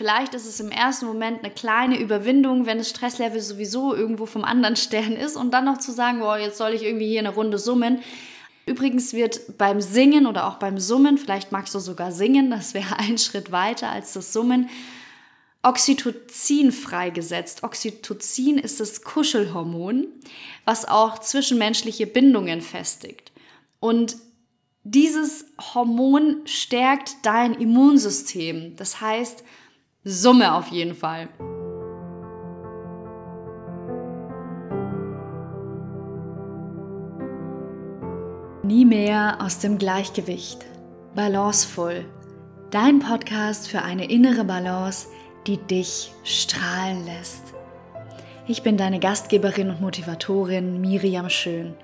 vielleicht ist es im ersten Moment eine kleine Überwindung, wenn das Stresslevel sowieso irgendwo vom anderen Stern ist und dann noch zu sagen, boah, jetzt soll ich irgendwie hier eine Runde summen. Übrigens wird beim Singen oder auch beim Summen, vielleicht magst du sogar singen, das wäre ein Schritt weiter als das Summen, Oxytocin freigesetzt. Oxytocin ist das Kuschelhormon, was auch zwischenmenschliche Bindungen festigt. Und dieses Hormon stärkt dein Immunsystem. Das heißt, Summe auf jeden Fall. Nie mehr aus dem Gleichgewicht. Balancevoll. Dein Podcast für eine innere Balance, die dich strahlen lässt. Ich bin deine Gastgeberin und Motivatorin Miriam Schön.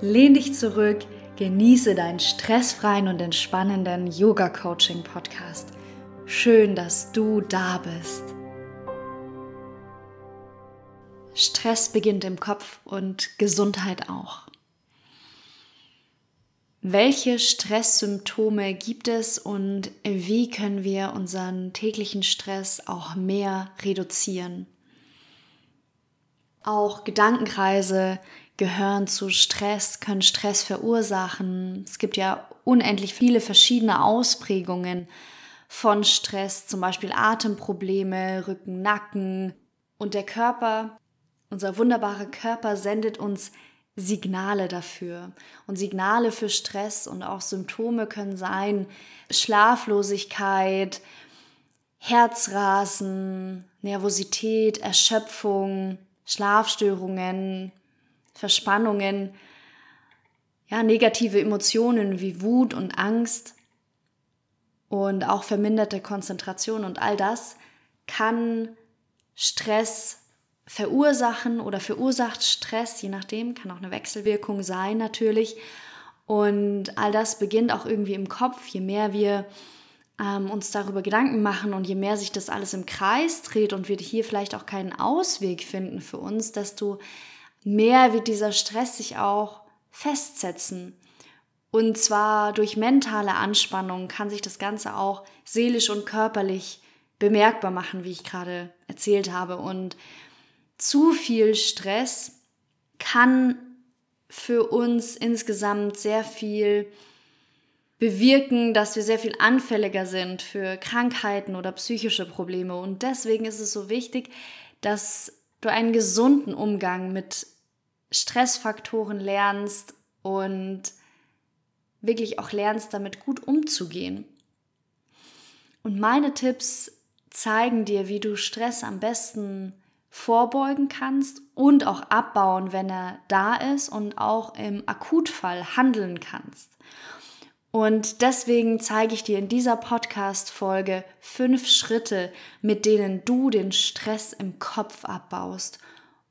Lehn dich zurück, genieße deinen stressfreien und entspannenden Yoga-Coaching-Podcast. Schön, dass du da bist. Stress beginnt im Kopf und Gesundheit auch. Welche Stresssymptome gibt es und wie können wir unseren täglichen Stress auch mehr reduzieren? Auch Gedankenkreise gehören zu Stress, können Stress verursachen. Es gibt ja unendlich viele verschiedene Ausprägungen von Stress, zum Beispiel Atemprobleme, Rücken, Nacken. Und der Körper, unser wunderbarer Körper sendet uns Signale dafür. Und Signale für Stress und auch Symptome können sein Schlaflosigkeit, Herzrasen, Nervosität, Erschöpfung, Schlafstörungen, Verspannungen, ja, negative Emotionen wie Wut und Angst und auch verminderte Konzentration und all das kann Stress verursachen oder verursacht Stress, je nachdem, kann auch eine Wechselwirkung sein natürlich. Und all das beginnt auch irgendwie im Kopf. Je mehr wir ähm, uns darüber Gedanken machen und je mehr sich das alles im Kreis dreht und wir hier vielleicht auch keinen Ausweg finden für uns, desto mehr wird dieser Stress sich auch festsetzen. Und zwar durch mentale Anspannung kann sich das Ganze auch seelisch und körperlich bemerkbar machen, wie ich gerade erzählt habe. Und zu viel Stress kann für uns insgesamt sehr viel bewirken, dass wir sehr viel anfälliger sind für Krankheiten oder psychische Probleme. Und deswegen ist es so wichtig, dass du einen gesunden Umgang mit Stressfaktoren lernst und wirklich auch lernst, damit gut umzugehen. Und meine Tipps zeigen dir, wie du Stress am besten vorbeugen kannst und auch abbauen, wenn er da ist und auch im Akutfall handeln kannst. Und deswegen zeige ich dir in dieser Podcast-Folge fünf Schritte, mit denen du den Stress im Kopf abbaust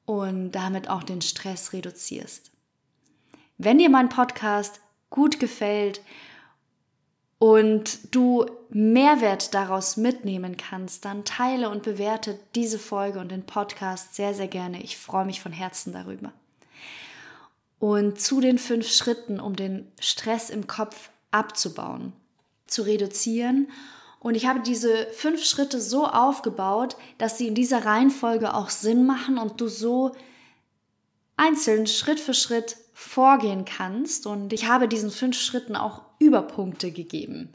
und damit auch den Stress reduzierst. Wenn dir mein Podcast gut gefällt und du Mehrwert daraus mitnehmen kannst, dann teile und bewerte diese Folge und den Podcast sehr, sehr gerne. Ich freue mich von Herzen darüber. Und zu den fünf Schritten, um den Stress im Kopf abzubauen, zu reduzieren. Und ich habe diese fünf Schritte so aufgebaut, dass sie in dieser Reihenfolge auch Sinn machen und du so einzeln Schritt für Schritt vorgehen kannst. Und ich habe diesen fünf Schritten auch Überpunkte gegeben.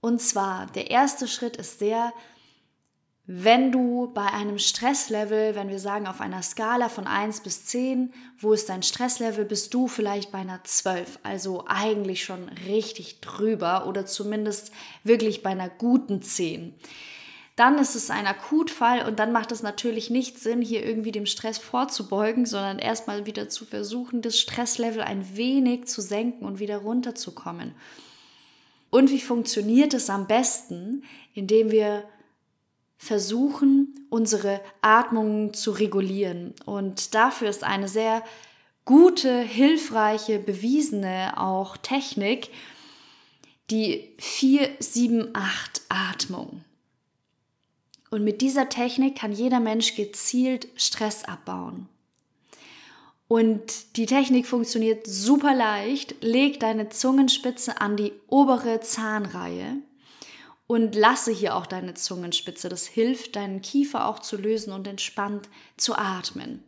Und zwar, der erste Schritt ist der, wenn du bei einem Stresslevel, wenn wir sagen auf einer Skala von 1 bis 10, wo ist dein Stresslevel, bist du vielleicht bei einer 12, also eigentlich schon richtig drüber oder zumindest wirklich bei einer guten 10 dann ist es ein Akutfall und dann macht es natürlich nicht Sinn, hier irgendwie dem Stress vorzubeugen, sondern erstmal wieder zu versuchen, das Stresslevel ein wenig zu senken und wieder runterzukommen. Und wie funktioniert es am besten? Indem wir versuchen, unsere Atmung zu regulieren. Und dafür ist eine sehr gute, hilfreiche, bewiesene auch Technik die 4-7-8-Atmung. Und mit dieser Technik kann jeder Mensch gezielt Stress abbauen. Und die Technik funktioniert super leicht. Leg deine Zungenspitze an die obere Zahnreihe Und lasse hier auch deine Zungenspitze. Das hilft, deinen Kiefer auch zu lösen und entspannt zu atmen.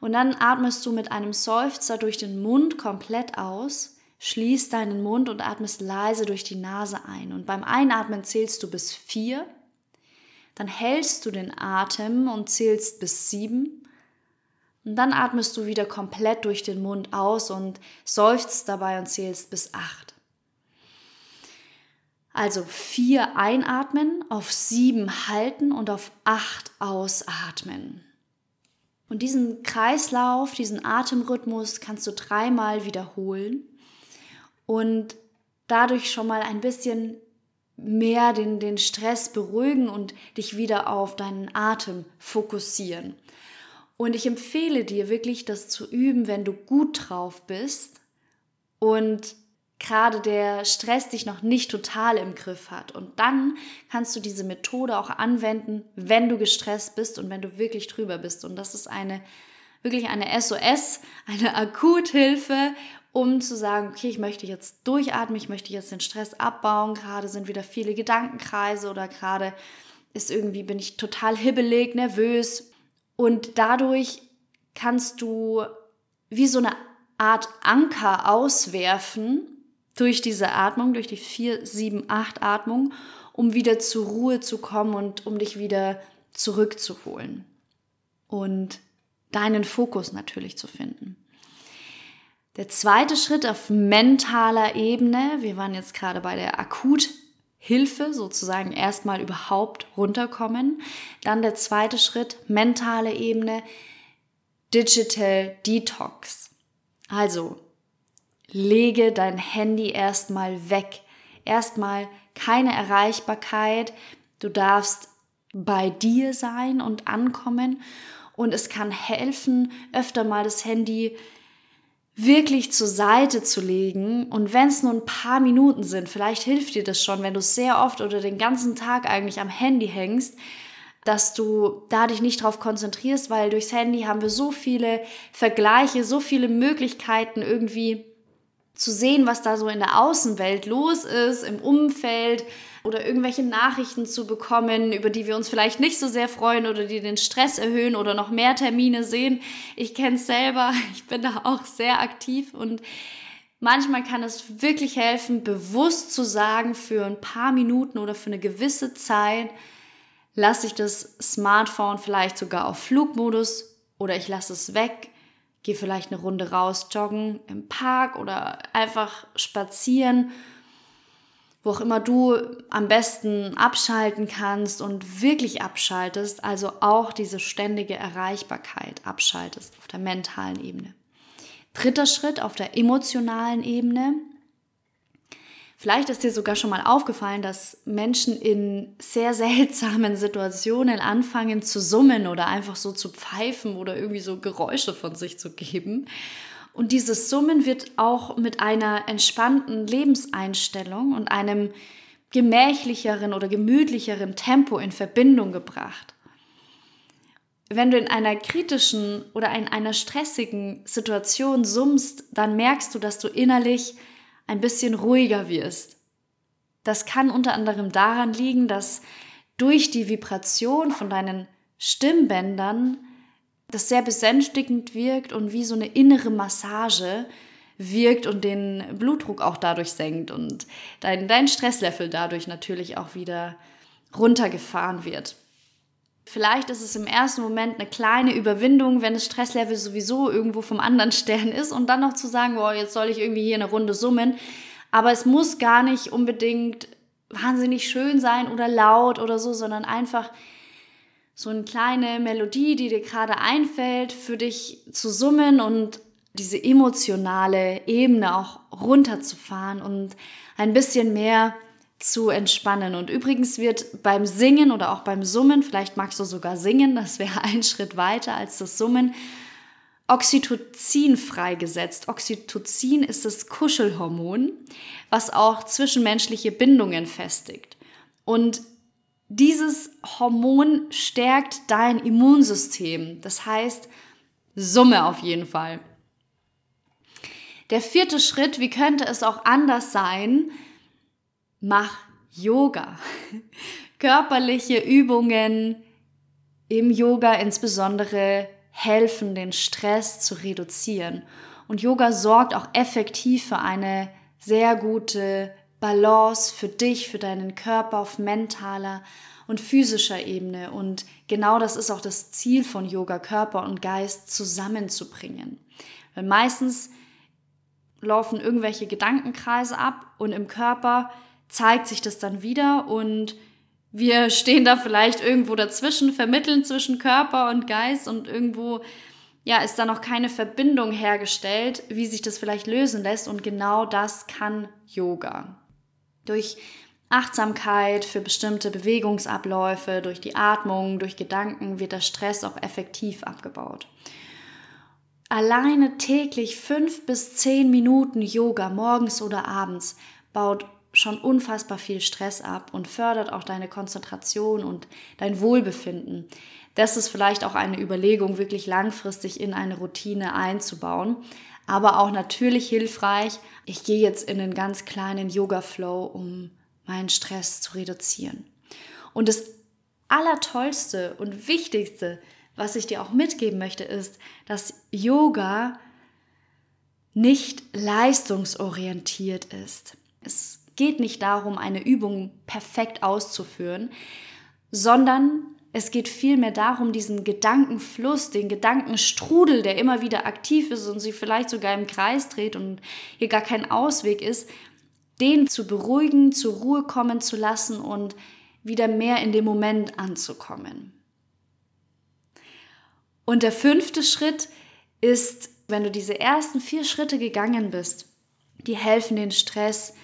Und dann atmest du mit einem Seufzer durch den Mund komplett aus, schließt deinen Mund und atmest leise durch die Nase ein. Und beim Einatmen zählst du bis vier, dann hältst du den Atem und zählst bis sieben. Und dann atmest du wieder komplett durch den Mund aus und seufzt dabei und zählst bis acht. Also vier einatmen, auf sieben halten und auf acht ausatmen. Und diesen Kreislauf, diesen Atemrhythmus kannst du dreimal wiederholen und dadurch schon mal ein bisschen mehr den, den Stress beruhigen und dich wieder auf deinen Atem fokussieren. Und ich empfehle dir wirklich, das zu üben, wenn du gut drauf bist und gerade der Stress dich noch nicht total im Griff hat. Und dann kannst du diese Methode auch anwenden, wenn du gestresst bist und wenn du wirklich drüber bist. Und das ist eine wirklich eine SOS, eine Akuthilfe, um zu sagen, okay, ich möchte jetzt durchatmen, ich möchte jetzt den Stress abbauen. Gerade sind wieder viele Gedankenkreise oder gerade ist irgendwie bin ich total hibbelig, nervös und dadurch kannst du wie so eine Art Anker auswerfen durch diese Atmung, durch die 4, 7, 8 Atmung, um wieder zur Ruhe zu kommen und um dich wieder zurückzuholen. Und deinen Fokus natürlich zu finden. Der zweite Schritt auf mentaler Ebene, wir waren jetzt gerade bei der Akuthilfe, sozusagen erstmal überhaupt runterkommen. Dann der zweite Schritt, mentale Ebene, Digital Detox. Also lege dein Handy erstmal weg. Erstmal keine Erreichbarkeit. Du darfst bei dir sein und ankommen. Und es kann helfen, öfter mal das Handy wirklich zur Seite zu legen. Und wenn es nur ein paar Minuten sind, vielleicht hilft dir das schon, wenn du sehr oft oder den ganzen Tag eigentlich am Handy hängst, dass du da dich nicht drauf konzentrierst, weil durchs Handy haben wir so viele Vergleiche, so viele Möglichkeiten irgendwie zu sehen, was da so in der Außenwelt los ist, im Umfeld oder irgendwelche Nachrichten zu bekommen, über die wir uns vielleicht nicht so sehr freuen oder die den Stress erhöhen oder noch mehr Termine sehen. Ich kenne es selber, ich bin da auch sehr aktiv und manchmal kann es wirklich helfen, bewusst zu sagen, für ein paar Minuten oder für eine gewisse Zeit lasse ich das Smartphone vielleicht sogar auf Flugmodus oder ich lasse es weg Geh vielleicht eine Runde raus, joggen im Park oder einfach spazieren, wo auch immer du am besten abschalten kannst und wirklich abschaltest, also auch diese ständige Erreichbarkeit abschaltest auf der mentalen Ebene. Dritter Schritt auf der emotionalen Ebene Vielleicht ist dir sogar schon mal aufgefallen, dass Menschen in sehr seltsamen Situationen anfangen zu summen oder einfach so zu pfeifen oder irgendwie so Geräusche von sich zu geben. Und dieses Summen wird auch mit einer entspannten Lebenseinstellung und einem gemächlicheren oder gemütlicheren Tempo in Verbindung gebracht. Wenn du in einer kritischen oder in einer stressigen Situation summst, dann merkst du, dass du innerlich ein bisschen ruhiger wirst. Das kann unter anderem daran liegen, dass durch die Vibration von deinen Stimmbändern das sehr besänftigend wirkt und wie so eine innere Massage wirkt und den Blutdruck auch dadurch senkt und dein, dein Stresslevel dadurch natürlich auch wieder runtergefahren wird. Vielleicht ist es im ersten Moment eine kleine Überwindung, wenn das Stresslevel sowieso irgendwo vom anderen Stern ist und dann noch zu sagen, boah, jetzt soll ich irgendwie hier eine Runde summen. Aber es muss gar nicht unbedingt wahnsinnig schön sein oder laut oder so, sondern einfach so eine kleine Melodie, die dir gerade einfällt, für dich zu summen und diese emotionale Ebene auch runterzufahren und ein bisschen mehr zu entspannen. Und übrigens wird beim Singen oder auch beim Summen, vielleicht magst du sogar singen, das wäre ein Schritt weiter als das Summen, Oxytocin freigesetzt. Oxytocin ist das Kuschelhormon, was auch zwischenmenschliche Bindungen festigt. Und dieses Hormon stärkt dein Immunsystem. Das heißt, Summe auf jeden Fall. Der vierte Schritt, wie könnte es auch anders sein, Mach Yoga. Körperliche Übungen im Yoga insbesondere helfen, den Stress zu reduzieren. Und Yoga sorgt auch effektiv für eine sehr gute Balance für dich, für deinen Körper auf mentaler und physischer Ebene. Und genau das ist auch das Ziel von Yoga, Körper und Geist zusammenzubringen. Weil meistens laufen irgendwelche Gedankenkreise ab und im Körper zeigt sich das dann wieder und wir stehen da vielleicht irgendwo dazwischen, vermitteln zwischen Körper und Geist und irgendwo ja, ist da noch keine Verbindung hergestellt, wie sich das vielleicht lösen lässt und genau das kann Yoga. Durch Achtsamkeit für bestimmte Bewegungsabläufe, durch die Atmung, durch Gedanken wird der Stress auch effektiv abgebaut. Alleine täglich fünf bis zehn Minuten Yoga morgens oder abends baut schon unfassbar viel Stress ab und fördert auch deine Konzentration und dein Wohlbefinden. Das ist vielleicht auch eine Überlegung, wirklich langfristig in eine Routine einzubauen. Aber auch natürlich hilfreich, ich gehe jetzt in einen ganz kleinen Yoga-Flow, um meinen Stress zu reduzieren. Und das Allertollste und Wichtigste, was ich dir auch mitgeben möchte, ist, dass Yoga nicht leistungsorientiert ist. Es geht nicht darum, eine Übung perfekt auszuführen, sondern es geht vielmehr darum, diesen Gedankenfluss, den Gedankenstrudel, der immer wieder aktiv ist und sich vielleicht sogar im Kreis dreht und hier gar kein Ausweg ist, den zu beruhigen, zur Ruhe kommen zu lassen und wieder mehr in dem Moment anzukommen. Und der fünfte Schritt ist, wenn du diese ersten vier Schritte gegangen bist, die helfen, den Stress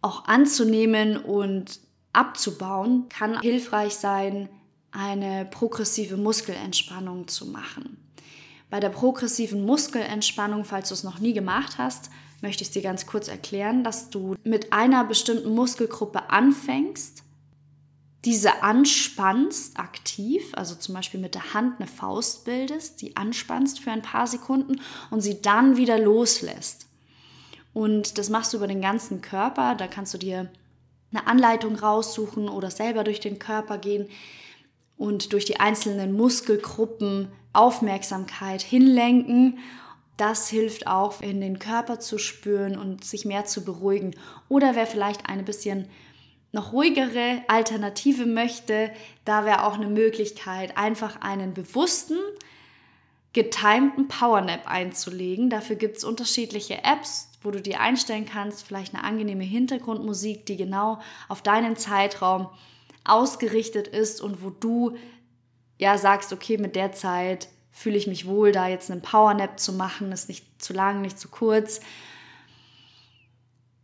auch anzunehmen und abzubauen, kann hilfreich sein, eine progressive Muskelentspannung zu machen. Bei der progressiven Muskelentspannung, falls du es noch nie gemacht hast, möchte ich es dir ganz kurz erklären, dass du mit einer bestimmten Muskelgruppe anfängst, diese anspannst aktiv, also zum Beispiel mit der Hand eine Faust bildest, die anspannst für ein paar Sekunden und sie dann wieder loslässt. Und das machst du über den ganzen Körper, da kannst du dir eine Anleitung raussuchen oder selber durch den Körper gehen und durch die einzelnen Muskelgruppen Aufmerksamkeit hinlenken. Das hilft auch, in den Körper zu spüren und sich mehr zu beruhigen. Oder wer vielleicht eine bisschen noch ruhigere Alternative möchte, da wäre auch eine Möglichkeit, einfach einen bewussten, getimten Powernap einzulegen. Dafür gibt es unterschiedliche Apps, wo du dir einstellen kannst, vielleicht eine angenehme Hintergrundmusik, die genau auf deinen Zeitraum ausgerichtet ist und wo du ja sagst, okay, mit der Zeit fühle ich mich wohl, da jetzt einen Powernap zu machen, ist nicht zu lang, nicht zu kurz.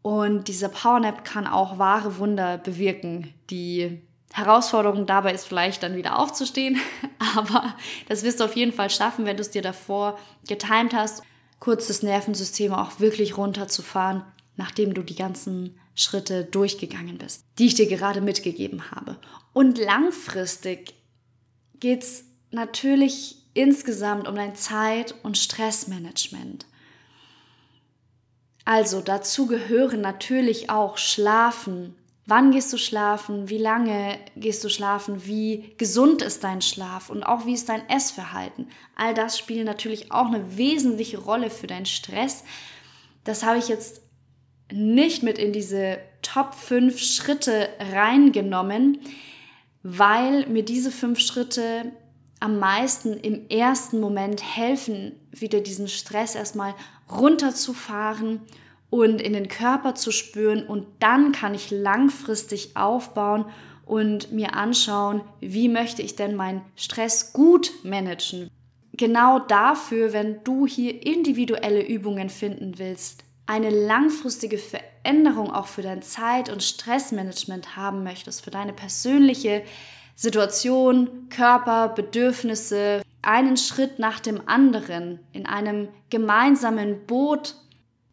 Und dieser Powernap kann auch wahre Wunder bewirken. Die Herausforderung dabei ist vielleicht dann wieder aufzustehen, aber das wirst du auf jeden Fall schaffen, wenn du es dir davor getimt hast, kurz das Nervensystem auch wirklich runterzufahren, nachdem du die ganzen Schritte durchgegangen bist, die ich dir gerade mitgegeben habe. Und langfristig geht es natürlich insgesamt um dein Zeit- und Stressmanagement. Also dazu gehören natürlich auch Schlafen. Wann gehst du schlafen? Wie lange gehst du schlafen? Wie gesund ist dein Schlaf? Und auch wie ist dein Essverhalten? All das spielt natürlich auch eine wesentliche Rolle für deinen Stress. Das habe ich jetzt nicht mit in diese Top 5 Schritte reingenommen, weil mir diese fünf Schritte am meisten im ersten Moment helfen, wieder diesen Stress erstmal runterzufahren und in den Körper zu spüren und dann kann ich langfristig aufbauen und mir anschauen, wie möchte ich denn meinen Stress gut managen. Genau dafür, wenn du hier individuelle Übungen finden willst, eine langfristige Veränderung auch für dein Zeit- und Stressmanagement haben möchtest, für deine persönliche Situation, Körper, Bedürfnisse, einen Schritt nach dem anderen in einem gemeinsamen Boot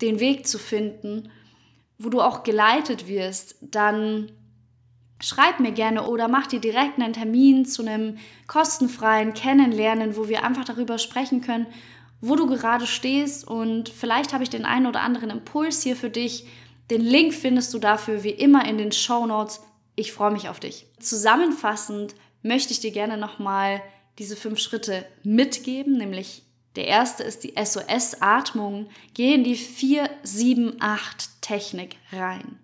den Weg zu finden, wo du auch geleitet wirst, dann schreib mir gerne oder mach dir direkt einen Termin zu einem kostenfreien Kennenlernen, wo wir einfach darüber sprechen können, wo du gerade stehst und vielleicht habe ich den einen oder anderen Impuls hier für dich. Den Link findest du dafür wie immer in den Show Notes. Ich freue mich auf dich. Zusammenfassend möchte ich dir gerne nochmal diese fünf Schritte mitgeben, nämlich der erste ist die SOS-Atmung. Geh in die 4-7-8-Technik rein.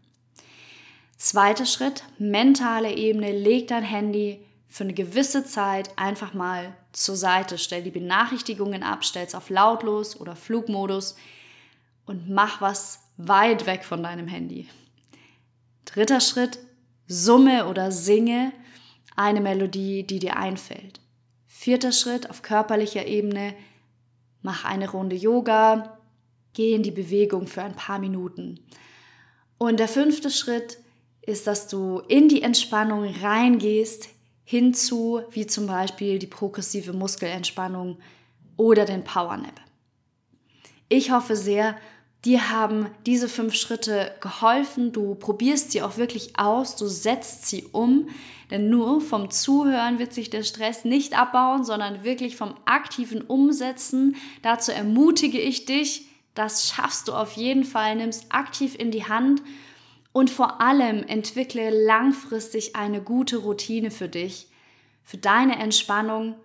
Zweiter Schritt, mentale Ebene, leg dein Handy für eine gewisse Zeit einfach mal zur Seite. Stell die Benachrichtigungen ab, stell es auf lautlos oder Flugmodus und mach was weit weg von deinem Handy. Dritter Schritt, summe oder singe eine Melodie, die dir einfällt. Vierter Schritt auf körperlicher Ebene, mach eine Runde Yoga, geh in die Bewegung für ein paar Minuten. Und der fünfte Schritt ist, dass du in die Entspannung reingehst, hinzu, wie zum Beispiel die progressive Muskelentspannung oder den Power Nap. Ich hoffe sehr, dir haben diese fünf Schritte geholfen. Du probierst sie auch wirklich aus, du setzt sie um, denn nur vom Zuhören wird sich der Stress nicht abbauen, sondern wirklich vom aktiven Umsetzen. Dazu ermutige ich dich, das schaffst du auf jeden Fall, nimmst aktiv in die Hand und vor allem entwickle langfristig eine gute Routine für dich, für deine Entspannung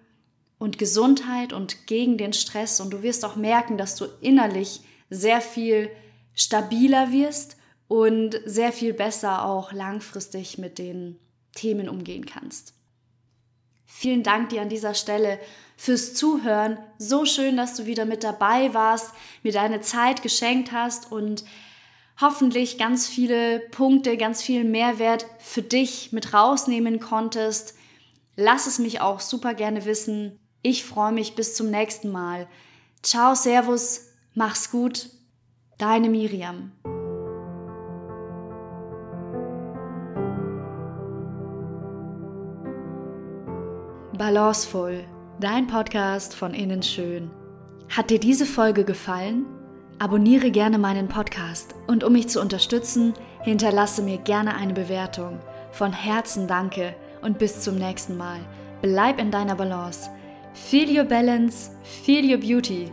und Gesundheit und gegen den Stress. Und du wirst auch merken, dass du innerlich sehr viel stabiler wirst und sehr viel besser auch langfristig mit den Themen umgehen kannst. Vielen Dank dir an dieser Stelle fürs Zuhören. So schön, dass du wieder mit dabei warst, mir deine Zeit geschenkt hast und hoffentlich ganz viele Punkte, ganz viel Mehrwert für dich mit rausnehmen konntest. Lass es mich auch super gerne wissen. Ich freue mich bis zum nächsten Mal. Ciao, Servus, mach's gut. Deine Miriam. Balancevoll, dein Podcast von innen schön. Hat dir diese Folge gefallen? Abonniere gerne meinen Podcast und um mich zu unterstützen, hinterlasse mir gerne eine Bewertung. Von Herzen danke und bis zum nächsten Mal. Bleib in deiner Balance. Feel your balance, feel your beauty.